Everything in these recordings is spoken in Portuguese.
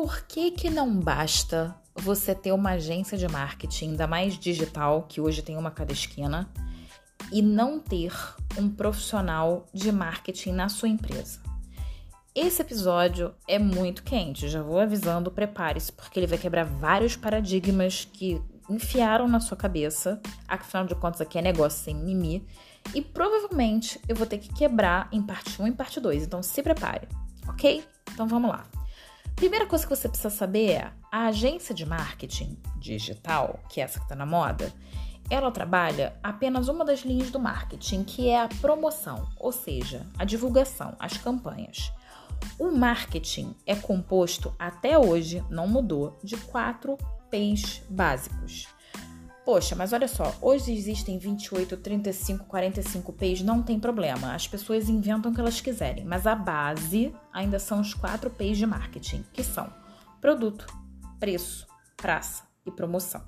por que, que não basta você ter uma agência de marketing, ainda mais digital, que hoje tem uma cada esquina, e não ter um profissional de marketing na sua empresa? Esse episódio é muito quente, já vou avisando, prepare-se, porque ele vai quebrar vários paradigmas que enfiaram na sua cabeça. Afinal de contas, aqui é negócio sem mimi. E provavelmente eu vou ter que quebrar em parte 1 e parte 2. Então se prepare, ok? Então vamos lá. Primeira coisa que você precisa saber é a agência de marketing digital, que é essa que está na moda, ela trabalha apenas uma das linhas do marketing, que é a promoção, ou seja, a divulgação, as campanhas. O marketing é composto até hoje, não mudou, de quatro P's básicos. Poxa, mas olha só, hoje existem 28, 35, 45 P's, não tem problema. As pessoas inventam o que elas quiserem, mas a base ainda são os quatro P's de marketing, que são produto, preço, praça e promoção.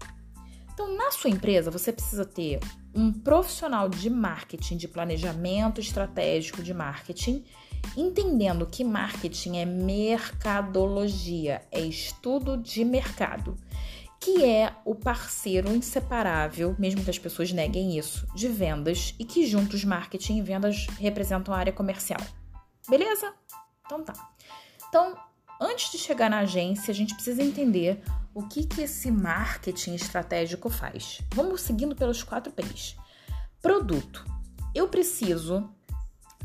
Então, na sua empresa, você precisa ter um profissional de marketing, de planejamento estratégico de marketing, entendendo que marketing é mercadologia, é estudo de mercado que é o parceiro inseparável, mesmo que as pessoas neguem isso, de vendas e que juntos marketing e vendas representam a área comercial. Beleza? Então tá. Então, antes de chegar na agência, a gente precisa entender o que, que esse marketing estratégico faz. Vamos seguindo pelos quatro P's. Produto. Eu preciso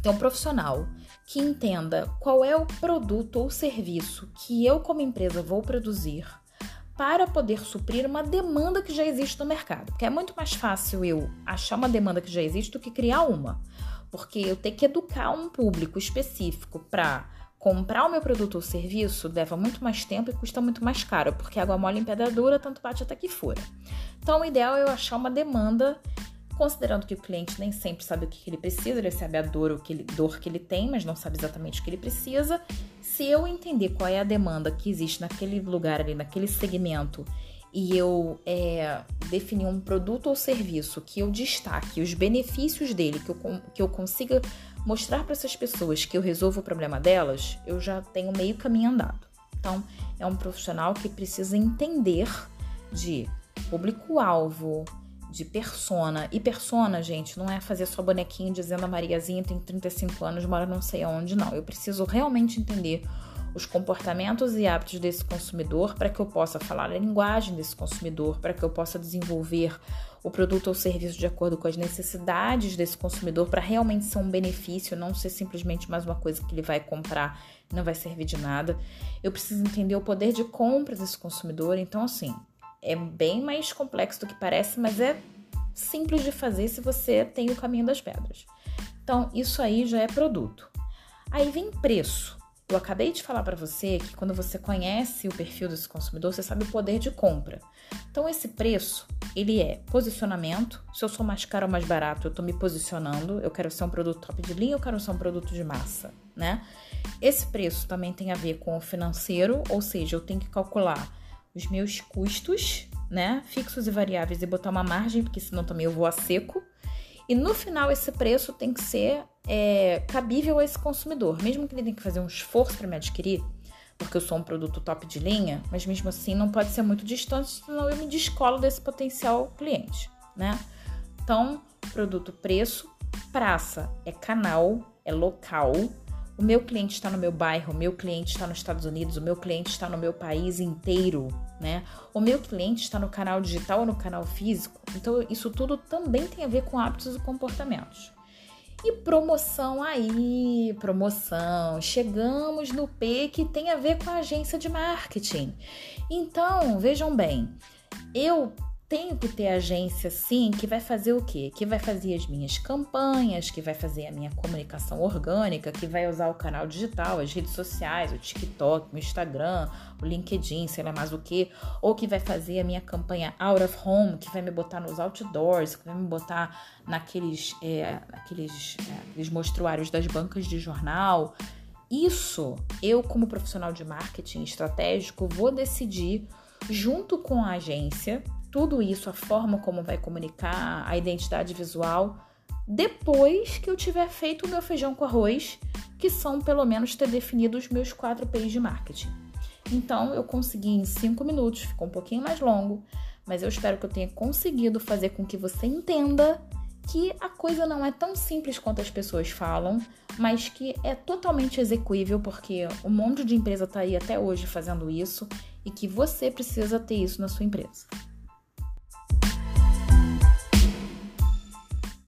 ter um profissional que entenda qual é o produto ou serviço que eu, como empresa, vou produzir para poder suprir uma demanda que já existe no mercado. Porque é muito mais fácil eu achar uma demanda que já existe do que criar uma. Porque eu ter que educar um público específico para comprar o meu produto ou serviço leva muito mais tempo e custa muito mais caro, porque água mole em pedra dura, tanto bate até que fura. Então, o ideal é eu achar uma demanda considerando que o cliente nem sempre sabe o que ele precisa, ele sabe a dor, o que ele, dor que ele tem, mas não sabe exatamente o que ele precisa. Se eu entender qual é a demanda que existe naquele lugar ali, naquele segmento, e eu é, definir um produto ou serviço que eu destaque os benefícios dele, que eu, que eu consiga mostrar para essas pessoas que eu resolvo o problema delas, eu já tenho meio caminho andado. Então, é um profissional que precisa entender de público-alvo, de persona. E persona, gente, não é fazer só bonequinho dizendo a Mariazinha tem 35 anos, mora não sei aonde, não. Eu preciso realmente entender os comportamentos e hábitos desse consumidor para que eu possa falar a linguagem desse consumidor, para que eu possa desenvolver o produto ou serviço de acordo com as necessidades desse consumidor para realmente ser um benefício, não ser simplesmente mais uma coisa que ele vai comprar e não vai servir de nada. Eu preciso entender o poder de compra desse consumidor. Então, assim, é bem mais complexo do que parece, mas é simples de fazer se você tem o caminho das pedras. Então, isso aí já é produto. Aí vem preço. Eu acabei de falar para você que quando você conhece o perfil desse consumidor, você sabe o poder de compra. Então, esse preço, ele é posicionamento. Se eu sou mais caro ou mais barato, eu estou me posicionando. Eu quero ser um produto top de linha, eu quero ser um produto de massa, né? Esse preço também tem a ver com o financeiro, ou seja, eu tenho que calcular os meus custos, né, fixos e variáveis e botar uma margem, porque senão também eu vou a seco. E no final esse preço tem que ser é, cabível a esse consumidor, mesmo que ele tenha que fazer um esforço para me adquirir, porque eu sou um produto top de linha, mas mesmo assim não pode ser muito distante, senão eu me descolo desse potencial cliente, né? Então, produto preço, praça é canal, é local, o meu cliente está no meu bairro, o meu cliente está nos Estados Unidos, o meu cliente está no meu país inteiro, né? O meu cliente está no canal digital ou no canal físico. Então, isso tudo também tem a ver com hábitos e comportamentos. E promoção aí, promoção. Chegamos no P que tem a ver com a agência de marketing. Então, vejam bem, eu tenho que ter agência sim que vai fazer o quê? Que vai fazer as minhas campanhas, que vai fazer a minha comunicação orgânica, que vai usar o canal digital, as redes sociais, o TikTok, o Instagram, o LinkedIn, sei lá mais o que, ou que vai fazer a minha campanha out of home, que vai me botar nos outdoors, que vai me botar naqueles é, aqueles, é, mostruários das bancas de jornal. Isso eu, como profissional de marketing estratégico, vou decidir junto com a agência tudo isso, a forma como vai comunicar, a identidade visual, depois que eu tiver feito o meu feijão com arroz, que são pelo menos ter definido os meus quatro P's de marketing. Então eu consegui em cinco minutos, ficou um pouquinho mais longo, mas eu espero que eu tenha conseguido fazer com que você entenda que a coisa não é tão simples quanto as pessoas falam, mas que é totalmente execuível porque um monte de empresa está aí até hoje fazendo isso e que você precisa ter isso na sua empresa.